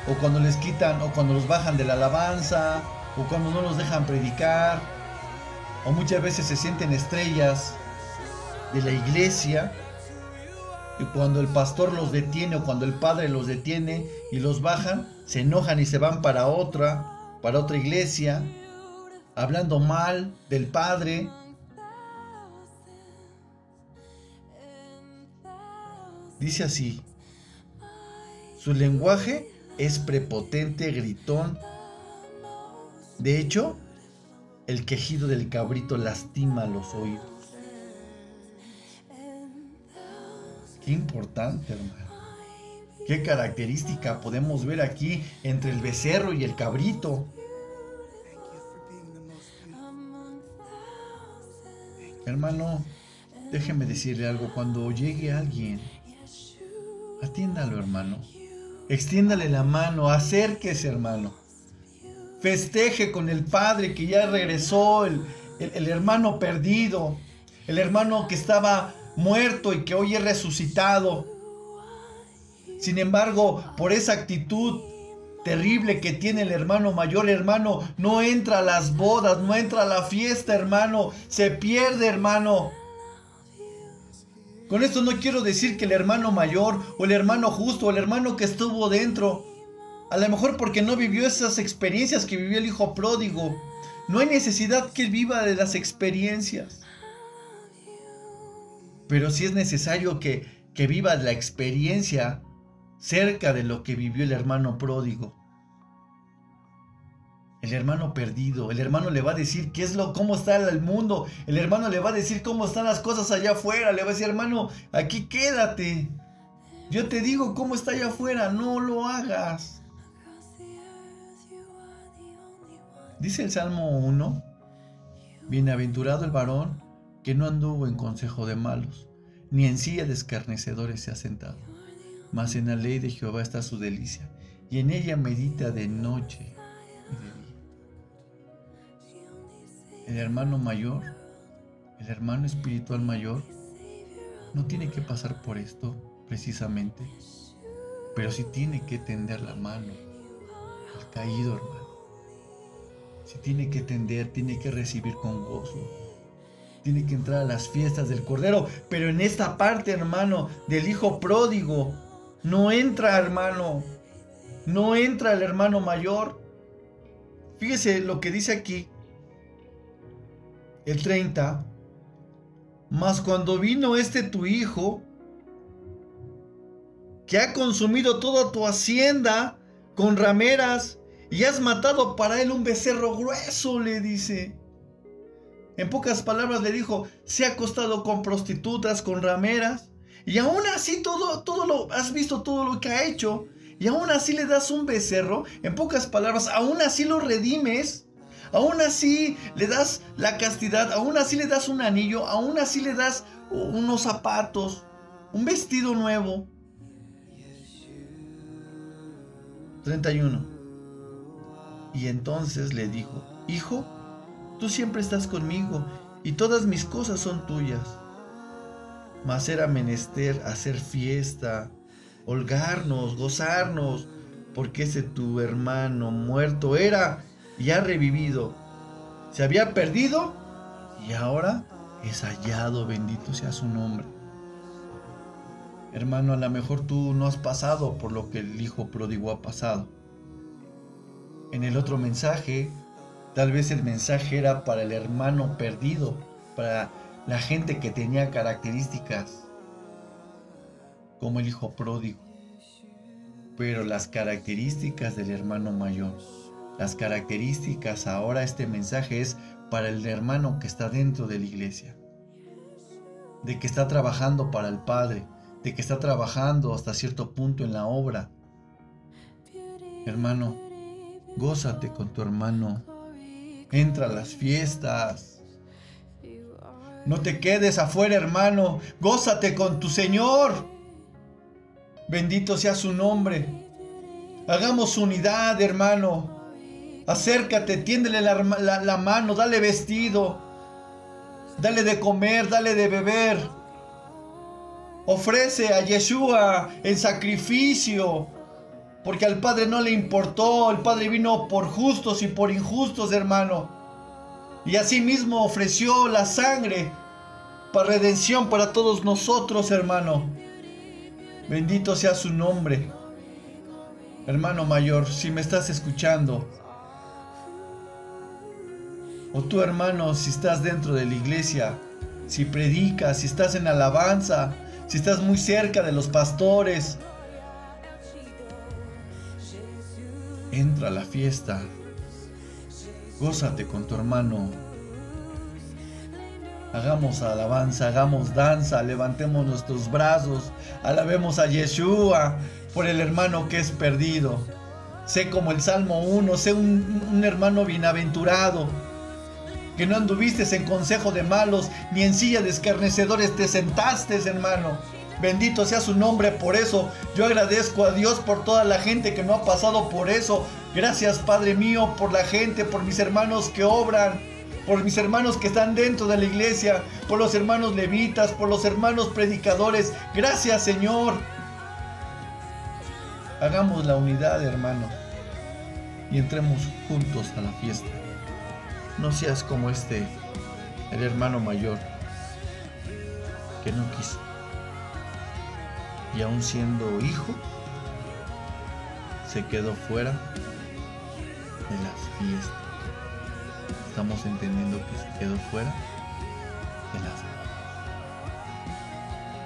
o cuando les quitan, o cuando los bajan de la alabanza, o cuando no los dejan predicar, o muchas veces se sienten estrellas de la iglesia y cuando el pastor los detiene o cuando el padre los detiene y los bajan, se enojan y se van para otra, para otra iglesia, hablando mal del padre. Dice así, su lenguaje es prepotente, gritón. De hecho, el quejido del cabrito lastima los oídos. Qué importante, hermano. Qué característica podemos ver aquí entre el becerro y el cabrito. Hermano, déjeme decirle algo. Cuando llegue alguien, atiéndalo, hermano. Extiéndale la mano, acérquese, hermano. Festeje con el Padre que ya regresó, el, el hermano perdido, el hermano que estaba muerto y que hoy es resucitado. Sin embargo, por esa actitud terrible que tiene el hermano mayor, hermano, no entra a las bodas, no entra a la fiesta, hermano, se pierde, hermano. Con esto no quiero decir que el hermano mayor o el hermano justo o el hermano que estuvo dentro, a lo mejor porque no vivió esas experiencias que vivió el hijo pródigo, no hay necesidad que él viva de las experiencias. Pero sí es necesario que, que viva la experiencia cerca de lo que vivió el hermano pródigo. El hermano perdido, el hermano le va a decir qué es lo, cómo está el mundo, el hermano le va a decir cómo están las cosas allá afuera, le va a decir, hermano, aquí quédate. Yo te digo cómo está allá afuera, no lo hagas. Dice el Salmo 1, bienaventurado el varón que no anduvo en consejo de malos, ni en silla de escarnecedores se ha sentado mas en la ley de Jehová está su delicia, y en ella medita de noche y de día. El hermano mayor, el hermano espiritual mayor, no tiene que pasar por esto precisamente, pero sí tiene que tender la mano al caído hermano. Si tiene que tender, tiene que recibir con gozo. Tiene que entrar a las fiestas del Cordero. Pero en esta parte, hermano, del Hijo pródigo, no entra, hermano. No entra el hermano mayor. Fíjese lo que dice aquí. El 30. Mas cuando vino este tu hijo, que ha consumido toda tu hacienda con rameras, y has matado para él un becerro grueso, le dice. En pocas palabras le dijo, se ha acostado con prostitutas, con rameras, y aún así todo, todo lo, has visto todo lo que ha hecho. Y aún así le das un becerro. En pocas palabras, aún así lo redimes. Aún así le das la castidad. Aún así le das un anillo. Aún así le das unos zapatos. Un vestido nuevo. 31. Y entonces le dijo, Hijo, tú siempre estás conmigo y todas mis cosas son tuyas mas era menester hacer fiesta, holgarnos, gozarnos, porque ese tu hermano muerto era y ha revivido. Se había perdido y ahora es hallado, bendito sea su nombre. Hermano, a lo mejor tú no has pasado por lo que el hijo pródigo ha pasado. En el otro mensaje, tal vez el mensaje era para el hermano perdido, para la gente que tenía características como el hijo pródigo, pero las características del hermano mayor, las características ahora este mensaje es para el hermano que está dentro de la iglesia, de que está trabajando para el Padre, de que está trabajando hasta cierto punto en la obra. Hermano, gózate con tu hermano, entra a las fiestas, no te quedes afuera, hermano. Gózate con tu Señor. Bendito sea su nombre. Hagamos unidad, hermano. Acércate, tiéndele la, mano, dale vestido. Dale de comer, dale de beber. Ofrece a Yeshua en sacrificio. Porque al Padre no le importó. El Padre vino por justos y por injustos, hermano y asimismo ofreció la sangre para redención para todos nosotros, hermano. Bendito sea su nombre. Hermano mayor, si me estás escuchando, o tu hermano, si estás dentro de la iglesia, si predicas, si estás en alabanza, si estás muy cerca de los pastores, entra a la fiesta Gózate con tu hermano. Hagamos alabanza, hagamos danza, levantemos nuestros brazos, alabemos a Yeshua por el hermano que es perdido. Sé como el Salmo 1, sé un, un hermano bienaventurado, que no anduviste en consejo de malos, ni en silla de escarnecedores te sentaste, hermano. Bendito sea su nombre por eso. Yo agradezco a Dios por toda la gente que no ha pasado por eso. Gracias, Padre mío, por la gente, por mis hermanos que obran por mis hermanos que están dentro de la iglesia, por los hermanos levitas, por los hermanos predicadores. Gracias Señor. Hagamos la unidad, hermano, y entremos juntos a la fiesta. No seas como este, el hermano mayor, que no quiso. Y aún siendo hijo, se quedó fuera de las fiestas estamos entendiendo que se quedó fuera de las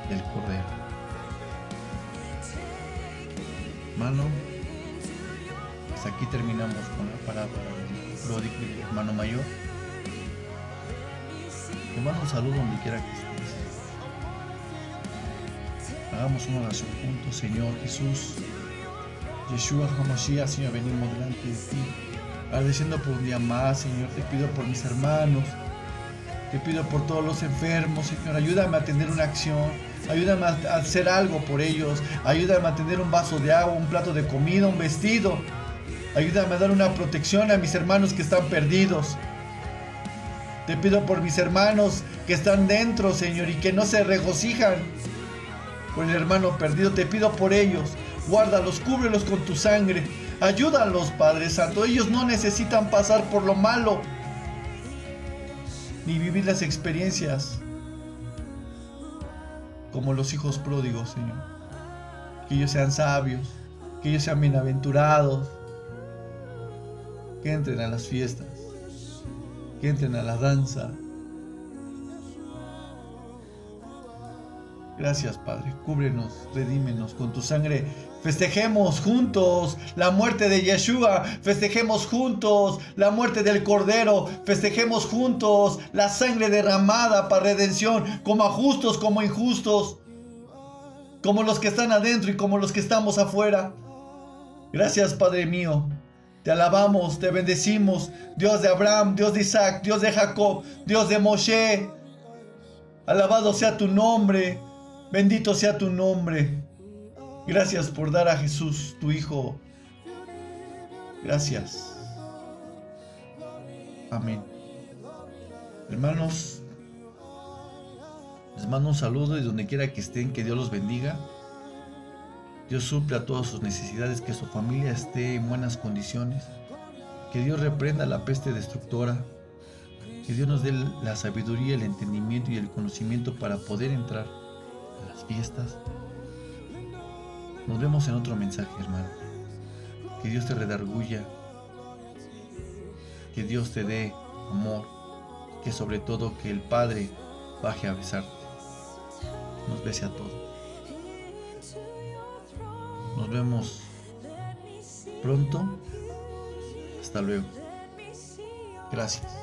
del cordero. Hermano, pues aquí terminamos con la parábola del pródigo y del hermano mayor. Te mando un saludo donde quiera que estés. Hagamos una oración juntos, Señor Jesús. Yeshua HaMashiach, Señor, venimos delante de ti agradeciendo por un día más, Señor. Te pido por mis hermanos, te pido por todos los enfermos, Señor. Ayúdame a tener una acción, ayúdame a hacer algo por ellos, ayúdame a tener un vaso de agua, un plato de comida, un vestido. Ayúdame a dar una protección a mis hermanos que están perdidos. Te pido por mis hermanos que están dentro, Señor, y que no se regocijan por el hermano perdido. Te pido por ellos. Guárdalos, cúbrelos con tu sangre. Ayúdalos, Padre Santo. Ellos no necesitan pasar por lo malo, ni vivir las experiencias como los hijos pródigos, Señor. Que ellos sean sabios, que ellos sean bienaventurados, que entren a las fiestas, que entren a la danza. Gracias, Padre. Cúbrenos, redímenos con tu sangre Festejemos juntos la muerte de Yeshua, festejemos juntos la muerte del Cordero, festejemos juntos la sangre derramada para redención, como a justos como injustos, como los que están adentro y como los que estamos afuera. Gracias Padre mío, te alabamos, te bendecimos, Dios de Abraham, Dios de Isaac, Dios de Jacob, Dios de Moshe. Alabado sea tu nombre, bendito sea tu nombre. Gracias por dar a Jesús, tu Hijo. Gracias. Amén. Hermanos, les mando un saludo y donde quiera que estén, que Dios los bendiga. Dios suple a todas sus necesidades, que su familia esté en buenas condiciones. Que Dios reprenda la peste destructora. Que Dios nos dé la sabiduría, el entendimiento y el conocimiento para poder entrar a las fiestas nos vemos en otro mensaje, hermano. Que Dios te redarguya. Que Dios te dé amor. Que sobre todo que el Padre baje a besarte. Nos bese a todos. Nos vemos pronto. Hasta luego. Gracias.